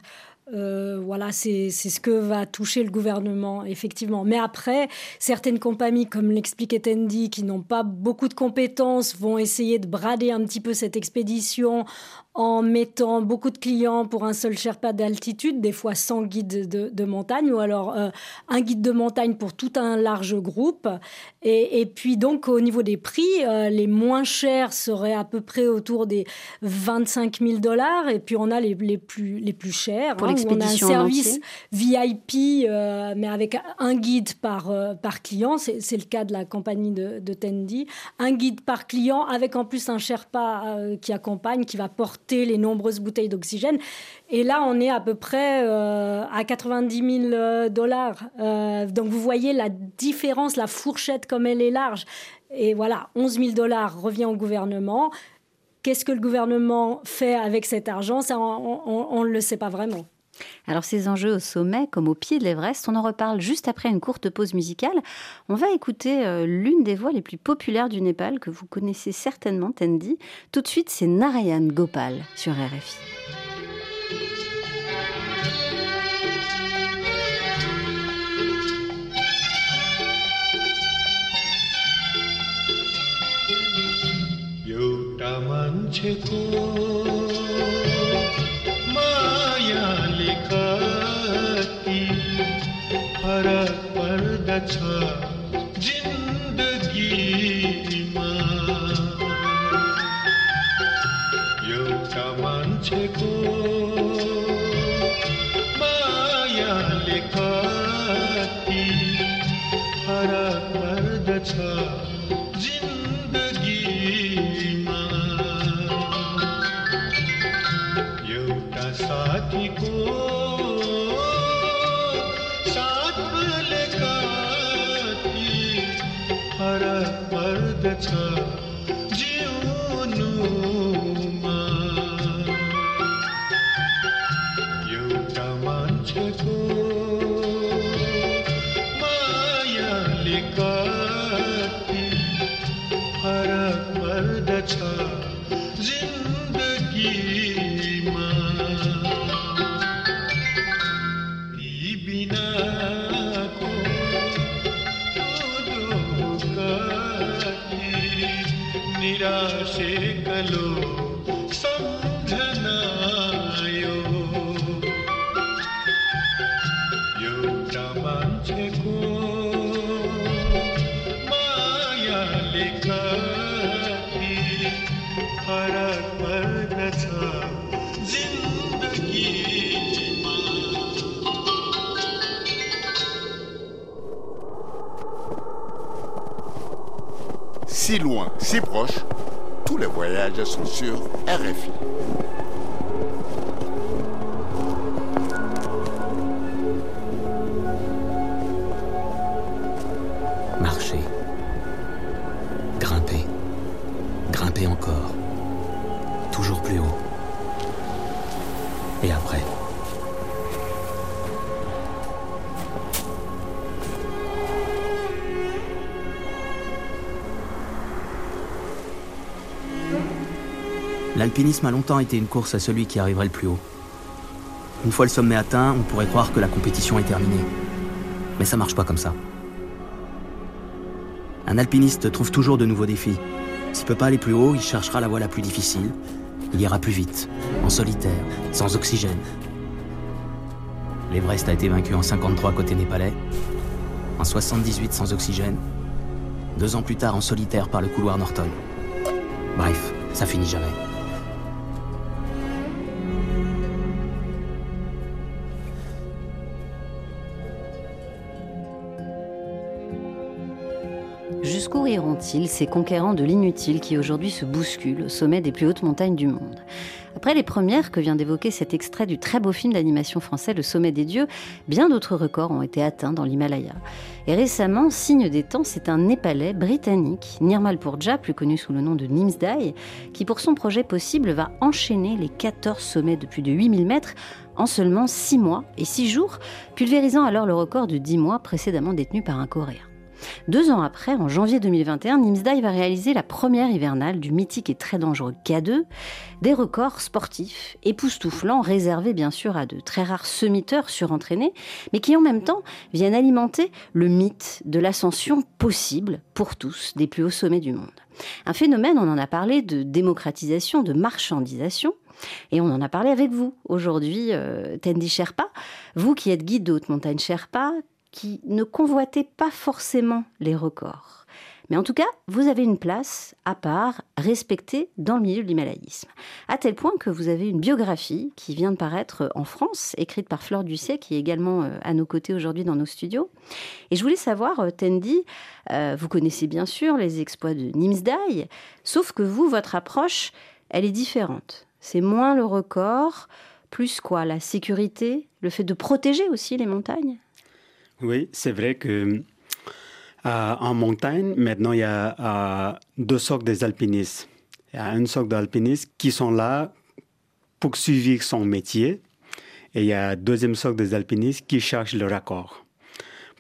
Euh, voilà, c'est ce que va toucher le gouvernement, effectivement. Mais après, certaines compagnies, comme l'expliquait Tandy, qui n'ont pas beaucoup de compétences, vont essayer de brader un petit peu cette expédition en mettant beaucoup de clients pour un seul Sherpa d'altitude, des fois sans guide de, montagne, ou alors euh, un guide de montagne pour tout un large groupe. Et, puis donc au niveau des prix, euh, les moins chers seraient à peu près autour des 25 000 dollars, et puis on a les, les, plus, les plus chers. Pour hein, on a un service VIP, euh, mais avec un guide par, par client, c'est le cas de la compagnie de, de Tendi, un guide par client avec en plus un Sherpa qui accompagne, qui va porter les nombreuses bouteilles d'oxygène. Et là, on est à peu près euh, à 90 000 euh, dollars. Euh, donc vous voyez la différence, la fourchette comme elle est large. Et voilà, 11 000 dollars revient au gouvernement. Qu'est-ce que le gouvernement fait avec cet argent? Ça, on ne le sait pas vraiment. Alors ces enjeux au sommet comme au pied de l'Everest, on en reparle juste après une courte pause musicale. On va écouter euh, l'une des voix les plus populaires du Népal que vous connaissez certainement, Tendi. Tout de suite, c'est Narayan Gopal sur RFI. छा বছর Si loin, si proche, les voyages sont sur RFI. L'alpinisme a longtemps été une course à celui qui arriverait le plus haut. Une fois le sommet atteint, on pourrait croire que la compétition est terminée. Mais ça marche pas comme ça. Un alpiniste trouve toujours de nouveaux défis. S'il peut pas aller plus haut, il cherchera la voie la plus difficile. Il ira plus vite, en solitaire, sans oxygène. L'Everest a été vaincu en 53 côté népalais, en 78 sans oxygène, deux ans plus tard en solitaire par le couloir Norton. Bref, ça finit jamais. Jusqu'où iront-ils, ces conquérants de l'inutile qui aujourd'hui se bousculent au sommet des plus hautes montagnes du monde? Après les premières que vient d'évoquer cet extrait du très beau film d'animation français Le Sommet des Dieux, bien d'autres records ont été atteints dans l'Himalaya. Et récemment, signe des temps, c'est un Népalais britannique, Nirmal Purja, plus connu sous le nom de Nimsdai, qui pour son projet possible va enchaîner les 14 sommets de plus de 8000 mètres en seulement 6 mois et 6 jours, pulvérisant alors le record de 10 mois précédemment détenu par un Coréen. Deux ans après, en janvier 2021, Nimsdai va réaliser la première hivernale du mythique et très dangereux K2, des records sportifs époustouflants réservés bien sûr à de très rares semiteurs surentraînés, mais qui en même temps viennent alimenter le mythe de l'ascension possible pour tous des plus hauts sommets du monde. Un phénomène, on en a parlé, de démocratisation, de marchandisation, et on en a parlé avec vous aujourd'hui, euh, Tendi Sherpa. Vous qui êtes guide de haute montagne Sherpa, qui ne convoitez pas forcément les records. Mais en tout cas, vous avez une place à part, respectée dans le milieu de l'himalayisme. À tel point que vous avez une biographie qui vient de paraître en France, écrite par Flore Ducet, qui est également euh, à nos côtés aujourd'hui dans nos studios. Et je voulais savoir, euh, Tendi, euh, vous connaissez bien sûr les exploits de Nimsdai, sauf que vous, votre approche, elle est différente. C'est moins le record, plus quoi La sécurité, le fait de protéger aussi les montagnes? Oui, c'est vrai que euh, en montagne, maintenant, il y a euh, deux sortes d'alpinistes. Il y a une sorte d'alpinistes qui sont là pour suivre son métier. Et il y a deuxième sorte d'alpinistes qui cherchent le raccord.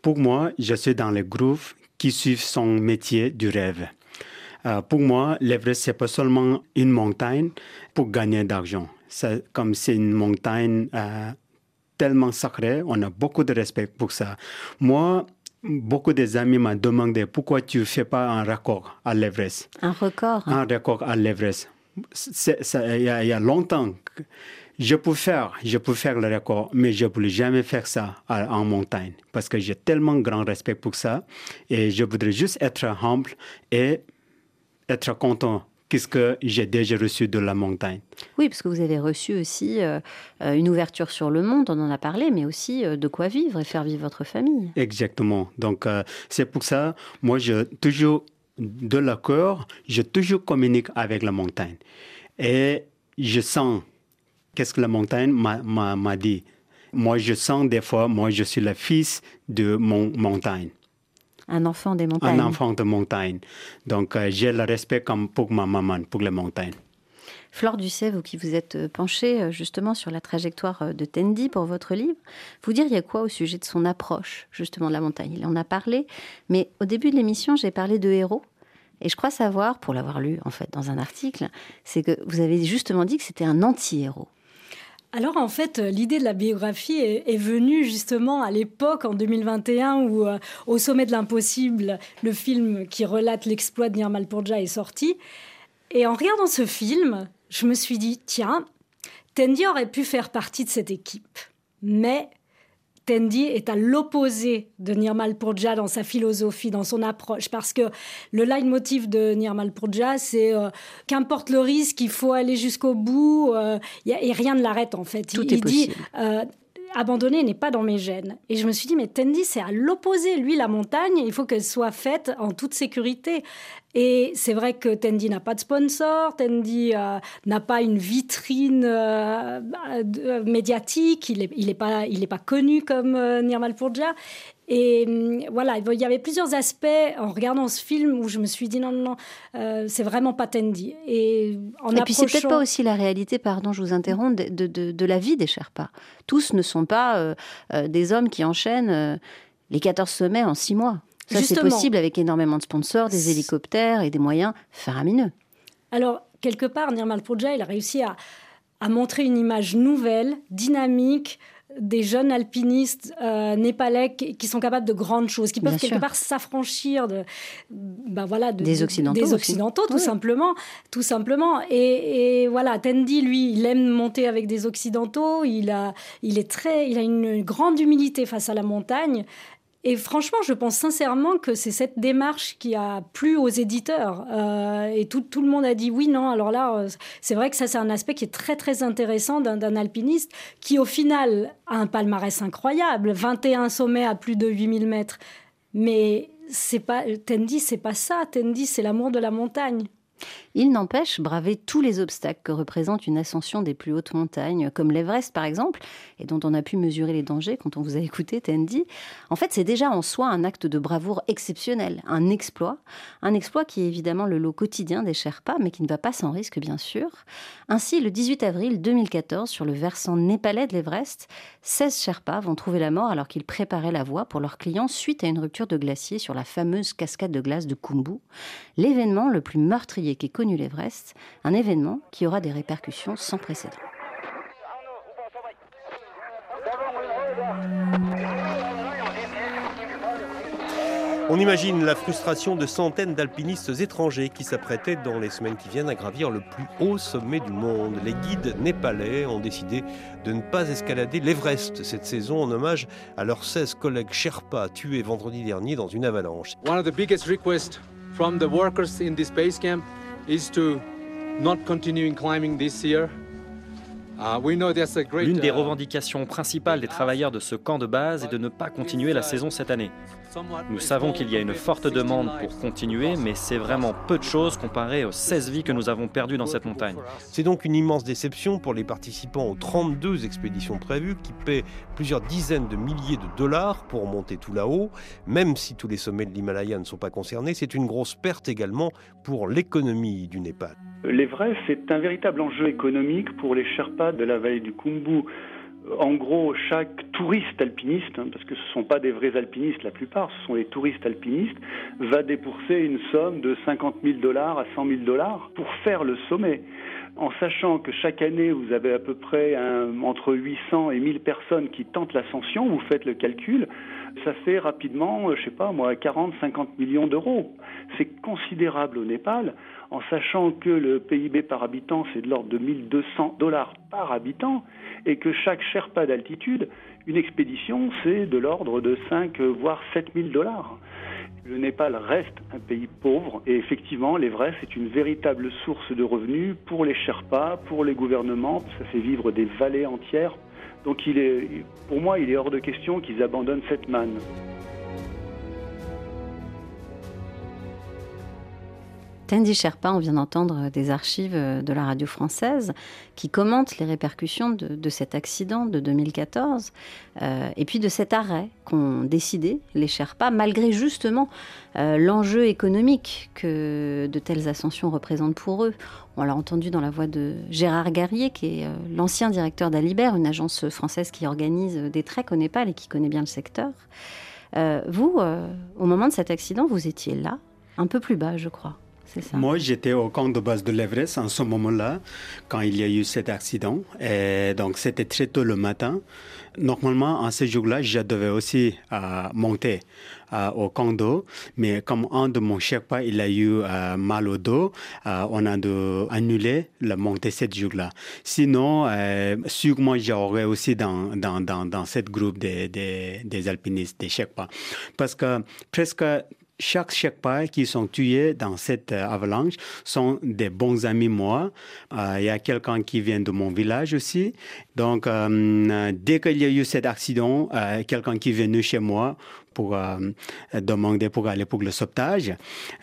Pour moi, je suis dans le groupe qui suivent son métier du rêve. Euh, pour moi, l'Everest, c'est pas seulement une montagne pour gagner d'argent. Comme c'est une montagne tellement sacré, on a beaucoup de respect pour ça. Moi, beaucoup des amis m'ont demandé pourquoi tu ne fais pas un record à l'Everest? Un record Un record à l'Everest. Il y, a longtemps, je peux faire, je peux faire le record, mais je ne voulais jamais faire ça en montagne parce que j'ai tellement grand respect pour ça et je voudrais juste être humble et être content qu'est-ce que j'ai déjà reçu de la montagne? Oui, parce que vous avez reçu aussi euh, euh, une ouverture sur le monde, on en a parlé, mais aussi euh, de quoi vivre et faire vivre votre famille. Exactement. Donc, c'est pour ça, moi, je toujours, de la cœur, je toujours communique avec la montagne. Et je sens qu'est-ce que la montagne m'a dit? Moi, je sens des fois, moi, je suis le fils de mon montagne. Un enfant des montagnes. Un enfant de montagne. Donc, euh, j'ai le respect comme pour ma maman, pour les montagnes. Flore Ducet, vous qui vous êtes euh, penchée euh, justement sur la trajectoire euh, de Tendi pour votre livre, vous diriez quoi au sujet de son approche justement de la montagne Il en a parlé, mais au début de l'émission, j'ai parlé de héros. Et je crois savoir, pour l'avoir lu en fait dans un article, c'est que vous avez justement dit que c'était un anti-héros. Alors en fait, l'idée de la biographie est, venue justement à l'époque, en 2021, où Au sommet de l'impossible, le film qui relate l'exploit de Nirmal Purja est sorti. Et en regardant ce film, je me suis dit, tiens, Tendi aurait pu faire partie de cette équipe. Mais Tendi est à l'opposé de Nirmal Purja dans sa philosophie, dans son approche, parce que le leitmotiv de Nirmal Purja, c'est euh, qu'importe le risque, il faut aller jusqu'au bout, euh, et rien ne l'arrête en fait. Tout il, est dit, euh, abandonner n'est pas dans mes gènes. Et je me suis dit, mais Tendi, c'est à l'opposé. Lui, la montagne, il faut qu'elle soit faite en toute sécurité. Et c'est vrai que Tendi n'a pas de sponsor, Tendi euh, n'a pas une vitrine euh, euh, médiatique, il n'est il est pas, pas connu comme Nirmal Purja. Et hum, voilà, il y avait plusieurs aspects en regardant ce film où je me suis dit non, non, non, c'est vraiment pas Tendi. Et, en Et puis c'est peut-être pas aussi la réalité, pardon, je vous interromps, de, de, de la vie des Sherpas. Tous ne sont pas des hommes qui enchaînent les 14 sommets en 6 mois. Ça, c'est possible avec énormément de sponsors, des hélicoptères et des moyens faramineux. Alors, quelque part, Nirmal Purja, il a réussi à, à montrer une image nouvelle, dynamique, des jeunes alpinistes euh, népalais qui, sont capables de grandes choses, qui peuvent quelque part s'affranchir de, ben voilà, des occidentaux, des occidentaux tout simplement, tout simplement. Et, et, voilà, Tendi, lui, il aime monter avec des occidentaux. Il a, il est très, il a une grande humilité face à la montagne. Et franchement, je pense sincèrement que c'est cette démarche qui a plu aux éditeurs. Euh, et tout, le monde a dit oui, non. Alors là, euh, c'est vrai que ça, c'est un aspect qui est très, très intéressant d'un alpiniste qui, au final, a un palmarès incroyable. 21 sommets à plus de 8000 mètres. Mais c'est pas, Tendi, c'est pas ça. Tendi, c'est l'amour de la montagne. Il n'empêche braver tous les obstacles que représente une ascension des plus hautes montagnes, comme l'Everest par exemple, et dont on a pu mesurer les dangers quand on vous a écouté, Tandy. En fait, c'est déjà en soi un acte de bravoure exceptionnel, un exploit, un exploit qui est évidemment le lot quotidien des Sherpas, mais qui ne va pas sans risque, bien sûr. Ainsi, le 18 avril 2014, sur le versant népalais de l'Everest, 16 Sherpas vont trouver la mort alors qu'ils préparaient la voie pour leurs clients suite à une rupture de glacier sur la fameuse cascade de glace de Kumbu, l'événement le plus meurtrier qui connu l'Everest, un événement qui aura des répercussions sans précédent. On imagine la frustration de centaines d'alpinistes étrangers qui s'apprêtaient dans les semaines qui viennent à gravir le plus haut sommet du monde. Les guides népalais ont décidé de ne pas escalader l'Everest cette saison en hommage à leurs 16 collègues Sherpas tués vendredi dernier dans une avalanche. One of the biggest requests from the workers in this base camp is to not continuing climbing this year. L'une des uh, revendications principales des travailleurs de ce camp de base est de ne pas continuer la saison cette année. Nous savons qu'il y a une forte demande pour continuer, mais c'est vraiment peu de choses comparé aux 16 vies que nous avons perdues dans cette montagne. C'est donc une immense déception pour les participants aux 32 expéditions prévues qui paient plusieurs dizaines de milliers de dollars pour monter tout là-haut. Même si tous les sommets de l'Himalaya ne sont pas concernés, c'est une grosse perte également pour l'économie du Népal. L'Everest, c'est un véritable enjeu économique pour les Sherpas de la vallée du Khumbu. En gros, chaque touriste alpiniste, hein, parce que ce ne sont pas des vrais alpinistes la plupart, ce sont les touristes alpinistes, va débourser une somme de 50 000 dollars à 100 000 dollars pour faire le sommet. En sachant que chaque année, vous avez à peu près entre 800 et 1000 personnes qui tentent l'ascension, vous faites le calcul, ça fait rapidement, je sais pas moi, 40, 50 millions d'euros. C'est considérable au Népal en sachant que le PIB par habitant, c'est de l'ordre de 1200 dollars par habitant, et que chaque Sherpa d'altitude, une expédition, c'est de l'ordre de 5 voire 7000 dollars. Le Népal reste un pays pauvre et effectivement l'Everest est une véritable source de revenus pour les Sherpas, pour les gouvernements, ça fait vivre des vallées entières. Donc pour moi, il est hors de question qu'ils abandonnent cette manne. Tandy Sherpa, on vient d'entendre des archives de la radio française qui commentent les répercussions de, cet accident de 2014 euh, et puis de cet arrêt qu'ont décidé les Sherpas, malgré justement euh, l'enjeu économique que de telles ascensions représentent pour eux. On l'a entendu dans la voix de Gérard Garrier, qui est euh, l'ancien directeur d'Alibert, une agence française qui organise des treks au Népal et qui connaît bien le secteur. vous, au moment de cet accident, vous étiez là, un peu plus bas, je crois. Moi, j'étais au camp de base de l'Everest en ce moment-là, quand il y a eu cet accident. Et donc, c'était très tôt le matin. Normalement, en ce jour-là, je devais aussi euh, monter euh, au camp d'eau, mais comme un de mon pas, il a eu euh, mal au dos, on a dû annuler la montée ce jour-là. Sinon, sûrement, j'aurais aussi dans, dans, dans, dans cette groupe des, des, des alpinistes, des Sherpas. Parce que presque chaque Sherpa qui sont tués dans cette euh, avalanche sont des bons amis moi. Euh, il y a quelqu'un qui vient de mon village aussi. Donc, euh, dès qu'il y a eu cet accident, quelqu'un qui est venu chez moi pour euh, demander pour aller pour le sauvetage.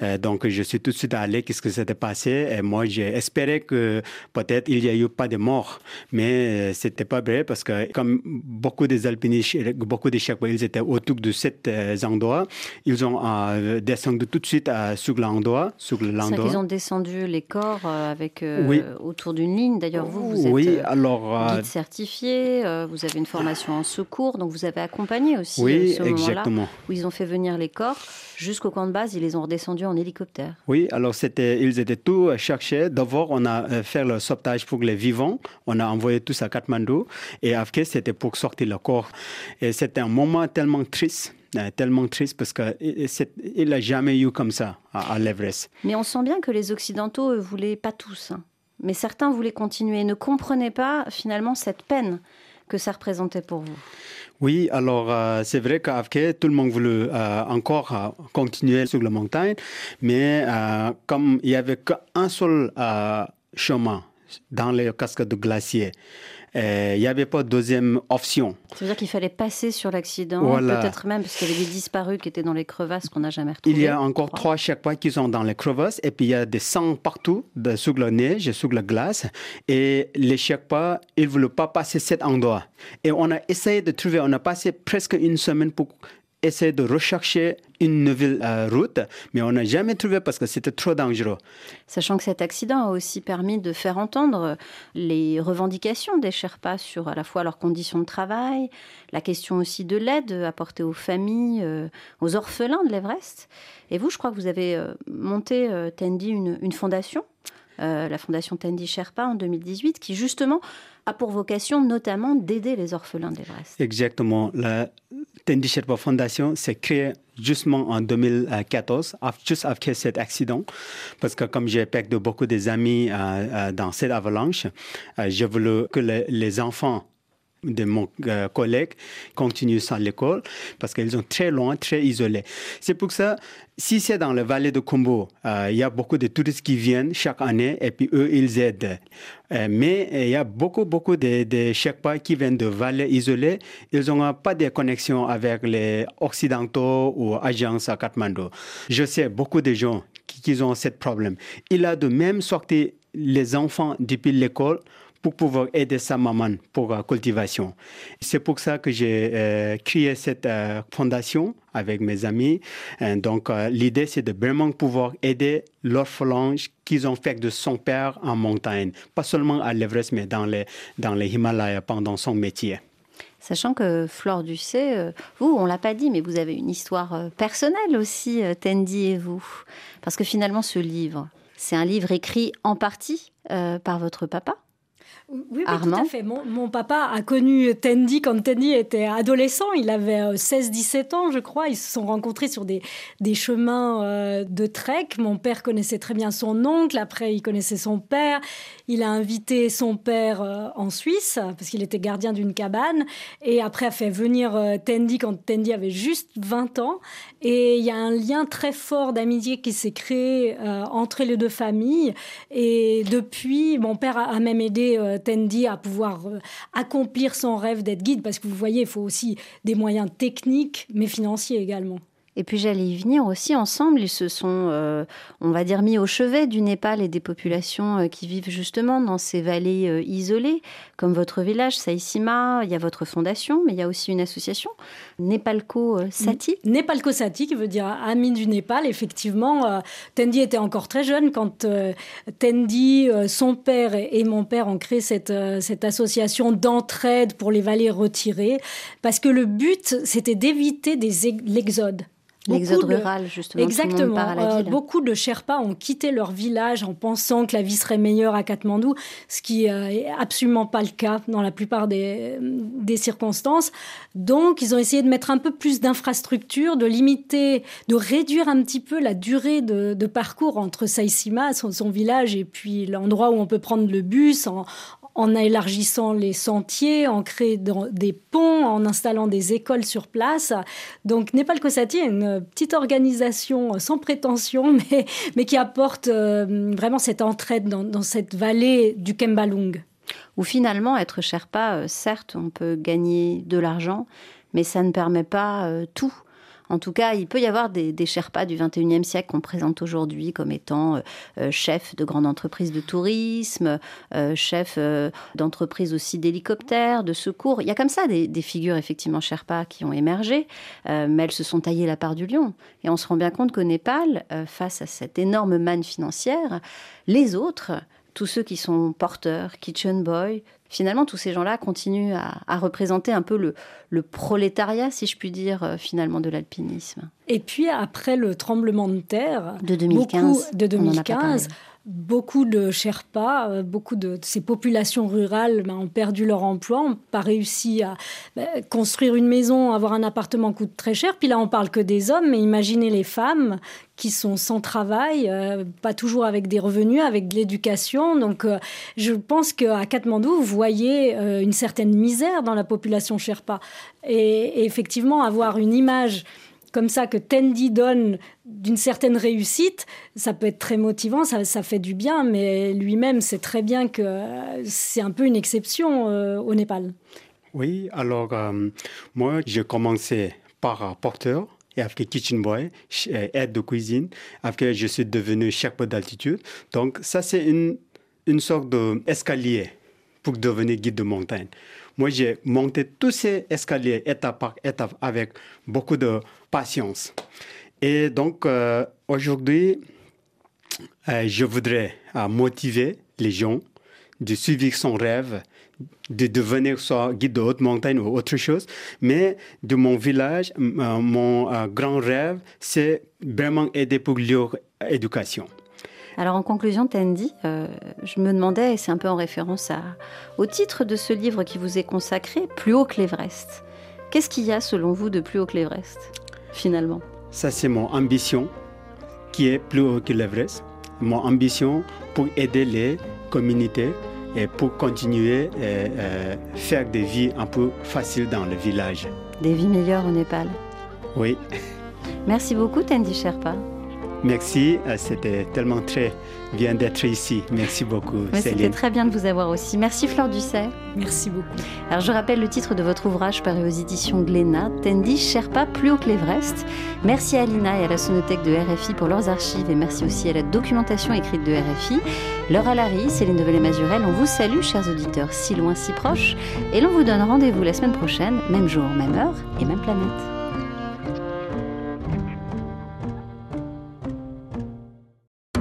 Euh, donc, je suis tout de suite allé. Qu'est-ce que s'était passé? Et moi, j'ai espéré que peut-être il n'y a eu pas de morts. Mais euh, c'était pas vrai parce que comme beaucoup des alpinistes, beaucoup des Sherpas, ils étaient autour de cet endroit, ils ont descendu tout de suite sur l'endroit, sur l'endroit. Ils ont descendu les corps avec autour d'une ligne. D'ailleurs, vous, vous êtes oui, alors, guide certifié, vous avez une formation en secours, donc vous avez accompagné aussi oui, ce exactement où ils ont fait venir les corps jusqu'au camp de base. Ils les ont redescendus en hélicoptère. Oui, alors c'était, ils étaient tous cherchés. D'abord, on a euh, fait le sauvetage pour les vivants. On a envoyé tous à Kathmandu. Et après, c'était pour sortir le corps. Et c'était un moment tellement triste euh, tellement triste parce qu'il n'a jamais eu comme ça à, l'Everest. Mais on sent bien que les Occidentaux ne voulaient pas tous. Hein. Mais certains voulaient continuer, ne comprenaient pas finalement cette peine que ça représentait pour vous? Oui, alors euh, c'est vrai qu'Afke, tout le monde voulait euh, encore euh, continuer sur la montagne, mais comme il n'y avait qu'un seul chemin dans les cascades de glaciers, euh, il n'y avait pas de deuxième option. Ça veut dire qu'il fallait passer sur l'accident, peut-être même parce qu'il y avait des disparus qui étaient dans les crevasses qu'on n'a jamais retrouvés. Il y a encore trois chaque fois qui sont dans les crevasses et puis il y a des sangs partout, de, sous la neige, sous la glace. Et les pas, ils ne voulaient pas passer cet endroit. Et on a essayé de trouver, on a passé presque une semaine pour essayer de rechercher une nouvelle euh, route, mais on n'a jamais trouvé parce que c'était trop dangereux. Sachant que cet accident a aussi permis de faire entendre les revendications des Sherpas sur à la fois leurs conditions de travail, la question aussi de l'aide apportée aux familles, euh, aux orphelins de l'Everest. Et vous, je crois que vous avez euh, monté, Tendi, une, une fondation la fondation Tendi Sherpa en 2018, qui justement a pour vocation notamment d'aider les orphelins d'Everest. Exactement. La Tendi Sherpa Foundation s'est créée justement en 2014, juste après cet accident, parce que comme j'ai perdu beaucoup des amis euh, euh, dans cette avalanche, euh, je voulais que les enfants de mon euh, collègue continuent sans l'école parce qu'ils sont très loin, très isolés. C'est pour ça, si c'est dans la vallée de Kumbo, euh, il y a beaucoup de touristes qui viennent chaque année et puis eux, ils aident. Euh, mais il y a beaucoup, beaucoup de, de pas qui viennent de vallées isolées. Ils n'ont pas de connexion avec les Occidentaux ou agences à Kathmandu. Je sais beaucoup de gens qui, qui ont ce problème. Il a de même sorti les enfants depuis l'école pour pouvoir aider sa maman pour la cultivation. C'est pour ça que j'ai euh, créé cette euh, fondation avec mes amis. donc, euh, l'idée, c'est de vraiment pouvoir aider l'orphelin qu'ils ont fait de son père en montagne, pas seulement à l'Everest, mais dans les, dans les Himalayas pendant son métier. Sachant que Flore Ducé, vous, on l'a pas dit, mais vous avez une histoire personnelle aussi, Tendi et vous. Parce que finalement, ce livre, c'est un livre écrit en partie par votre papa oui, tout à fait. Mon, papa a connu Tendi quand Tendi était adolescent. Il avait 16-17 euh, ans, je crois. Ils se sont rencontrés sur des, des chemins euh, de trek. Mon père connaissait très bien son oncle. Après, il connaissait son père. Il a invité son père euh, en Suisse parce qu'il était gardien d'une cabane. Et après, a fait venir Tendi quand Tendi avait juste 20 ans. Et il y a un lien très fort d'amitié qui s'est créé entre les deux familles. Et depuis, mon père a, même aidé Tendi à pouvoir euh, accomplir son rêve d'être guide, parce que vous voyez, il faut aussi des moyens techniques, mais financiers également. Et puis j'allais y venir aussi ensemble. Ils se sont, euh, on va dire, mis au chevet du Népal et des populations euh, qui vivent justement dans ces vallées euh, isolées, comme votre village, Saïsima. Il y a votre fondation, mais il y a aussi une association, Népalco Sati. Népalco Sati, qui veut dire ami du Népal. Effectivement, Tendi était encore très jeune quand Tendi, son père et mon père ont créé cette, cette association d'entraide pour les vallées retirées, parce que le but, c'était d'éviter l'exode. L'exode rural, justement. Exactement. Euh, beaucoup de Sherpas ont quitté leur village en pensant que la vie serait meilleure à Katmandou, ce qui n'est euh, absolument pas le cas dans la plupart des, des, circonstances. Donc, ils ont essayé de mettre un peu plus d'infrastructures, de limiter, de réduire un petit peu la durée de, de parcours entre Saïsima, son, son, village, et puis l'endroit où on peut prendre le bus en, en élargissant les sentiers, en créant des ponts, en installant des écoles sur place. Donc Népal Kosati est une petite organisation sans prétention, *laughs* mais, mais qui apporte euh, vraiment cette entraide dans, cette vallée du Kembalung. Où finalement, être Sherpa, euh, certes, on peut gagner de l'argent, mais ça ne permet pas euh, tout. En tout cas, il peut y avoir des, des Sherpas du 21e siècle qu'on présente aujourd'hui comme étant euh, euh, chefs de grandes entreprises de tourisme, euh, chefs d'entreprises aussi d'hélicoptères, de secours. Il y a comme ça des, figures effectivement Sherpas qui ont émergé, mais elles se sont taillées la part du lion. Et on se rend bien compte qu'au Népal, face à cette énorme manne financière, les autres, tous ceux qui sont porteurs, kitchen boy, finalement, tous ces gens-là continuent à, représenter un peu le, le, prolétariat, si je puis dire, euh, finalement, de l'alpinisme. Et puis, après le tremblement de terre de 2015, de 2015 beaucoup de Sherpas, euh, beaucoup de, ces populations rurales ben, ont perdu leur emploi, n'ont pas réussi à ben, construire une maison, avoir un appartement coûte très cher. Puis là, on parle que des hommes, mais imaginez les femmes qui sont sans travail, euh, pas toujours avec des revenus, avec de l'éducation. Donc, euh, je pense qu'à Katmandou, vous voyez une certaine misère dans la population Sherpa. et effectivement, avoir une image comme ça que Tendi donne d'une certaine réussite, ça peut être très motivant, ça, fait du bien, mais lui-même sait très bien que c'est un peu une exception euh, au Népal. Oui, alors euh, moi j'ai commencé par porteur et après kitchen boy, euh, aide de cuisine. Après je suis devenu chef d'altitude. Donc ça c'est une, une sorte d'escalier pour devenir guide de montagne. Moi, j'ai monté tous ces escaliers étape par étape avec beaucoup de patience. Et donc, euh, aujourd'hui, euh, je voudrais euh, motiver les gens de suivre son rêve, de devenir soit guide de haute montagne ou autre chose. Mais de mon village, mon grand rêve, c'est vraiment aider pour leur éducation. Alors en conclusion, Tandy, euh, je me demandais, et c'est un peu en référence à, au titre de ce livre qui vous est consacré, Plus haut que l'Everest. Qu'est-ce qu'il y a selon vous de plus haut que l'Everest, finalement? Ça, c'est mon ambition qui est plus haut que l'Everest. Mon ambition pour aider les communautés et pour continuer à euh, faire des vies un peu faciles dans le village. Des vies meilleures au Népal. Oui. Merci beaucoup, Tandy Sherpa. Merci, euh, c'était tellement très bien d'être ici. Merci beaucoup. C'était très bien de vous avoir aussi. Merci Fleur Ducet. Merci beaucoup. Alors je rappelle le titre de votre ouvrage paru aux éditions Glénat, Tendi Sherpa plus haut que l'Everest. Merci à Lina et à la Sonothèque de RFI pour leurs archives et merci aussi à la documentation écrite de RFI. Laura Larry, Céline Develay-Mazurel, on vous salue chers auditeurs si loin si proches et l'on vous donne rendez-vous la semaine prochaine, même jour, même heure et même planète.